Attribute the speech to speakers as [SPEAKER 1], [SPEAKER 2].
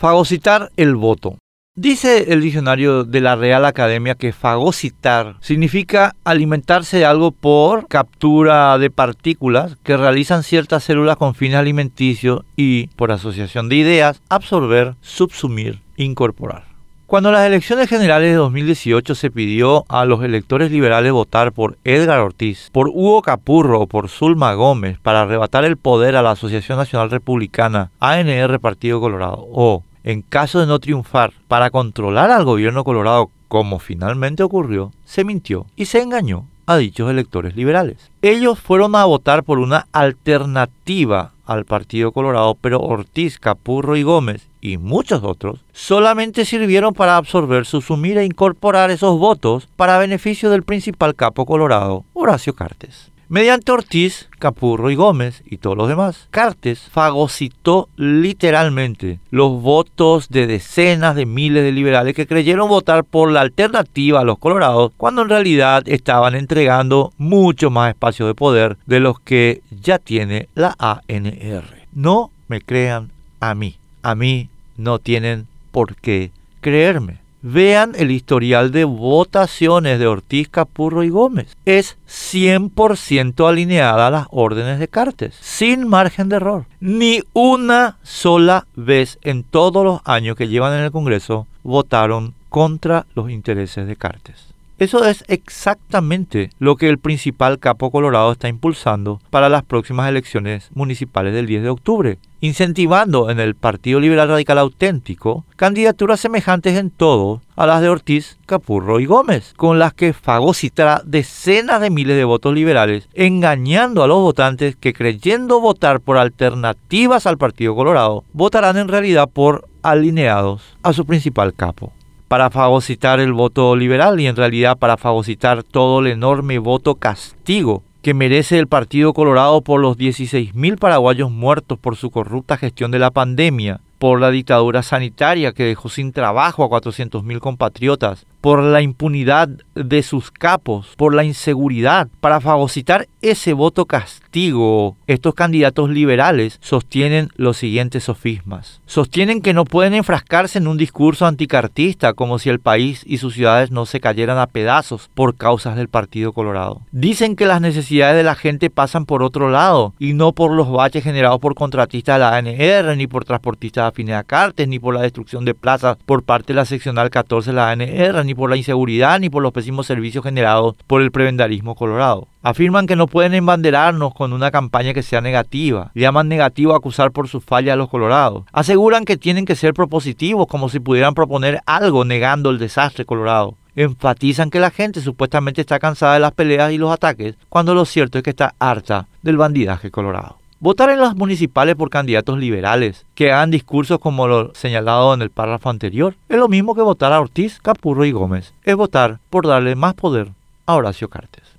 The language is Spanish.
[SPEAKER 1] Fagocitar el voto. Dice el diccionario de la Real Academia que fagocitar significa alimentarse de algo por captura de partículas que realizan ciertas células con fines alimenticios y, por asociación de ideas, absorber, subsumir, incorporar. Cuando las elecciones generales de 2018 se pidió a los electores liberales votar por Edgar Ortiz, por Hugo Capurro o por Zulma Gómez para arrebatar el poder a la Asociación Nacional Republicana, ANR Partido Colorado, o, en caso de no triunfar, para controlar al gobierno colorado como finalmente ocurrió, se mintió y se engañó a dichos electores liberales. Ellos fueron a votar por una alternativa al Partido Colorado, pero Ortiz, Capurro y Gómez y muchos otros solamente sirvieron para absorber, subsumir e incorporar esos votos para beneficio del principal capo colorado, Horacio Cartes. Mediante Ortiz, Capurro y Gómez y todos los demás, Cartes fagocitó literalmente los votos de decenas de miles de liberales que creyeron votar por la alternativa a los colorados cuando en realidad estaban entregando mucho más espacio de poder de los que ya tiene la ANR. No me crean a mí. A mí no tienen por qué creerme. Vean el historial de votaciones de Ortiz, Capurro y Gómez. Es 100% alineada a las órdenes de Cartes, sin margen de error. Ni una sola vez en todos los años que llevan en el Congreso votaron contra los intereses de Cartes. Eso es exactamente lo que el principal capo colorado está impulsando para las próximas elecciones municipales del 10 de octubre, incentivando en el Partido Liberal Radical Auténtico candidaturas semejantes en todo a las de Ortiz, Capurro y Gómez, con las que fagocitará decenas de miles de votos liberales, engañando a los votantes que creyendo votar por alternativas al Partido Colorado, votarán en realidad por alineados a su principal capo para fagocitar el voto liberal y en realidad para fagocitar todo el enorme voto castigo que merece el Partido Colorado por los 16.000 paraguayos muertos por su corrupta gestión de la pandemia, por la dictadura sanitaria que dejó sin trabajo a 400.000 compatriotas, por la impunidad de sus capos, por la inseguridad, para fagocitar ese voto castigo. Estos candidatos liberales sostienen los siguientes sofismas. Sostienen que no pueden enfrascarse en un discurso anticartista como si el país y sus ciudades no se cayeran a pedazos por causas del Partido Colorado. Dicen que las necesidades de la gente pasan por otro lado y no por los baches generados por contratistas de la ANR, ni por transportistas afines a Cartes, ni por la destrucción de plazas por parte de la seccional 14 de la ANR, ni por la inseguridad, ni por los pésimos servicios generados por el prebendarismo colorado. Afirman que no pueden embanderarnos con una campaña que sea negativa. Llaman negativo acusar por su falla a los colorados. Aseguran que tienen que ser propositivos como si pudieran proponer algo negando el desastre colorado enfatizan que la gente supuestamente está cansada de las peleas y los ataques, cuando lo cierto es que está harta del bandidaje colorado. Votar en las municipales por candidatos liberales que hagan discursos como lo señalado en el párrafo anterior es lo mismo que votar a Ortiz, Capurro y Gómez. Es votar por darle más poder a Horacio Cartes.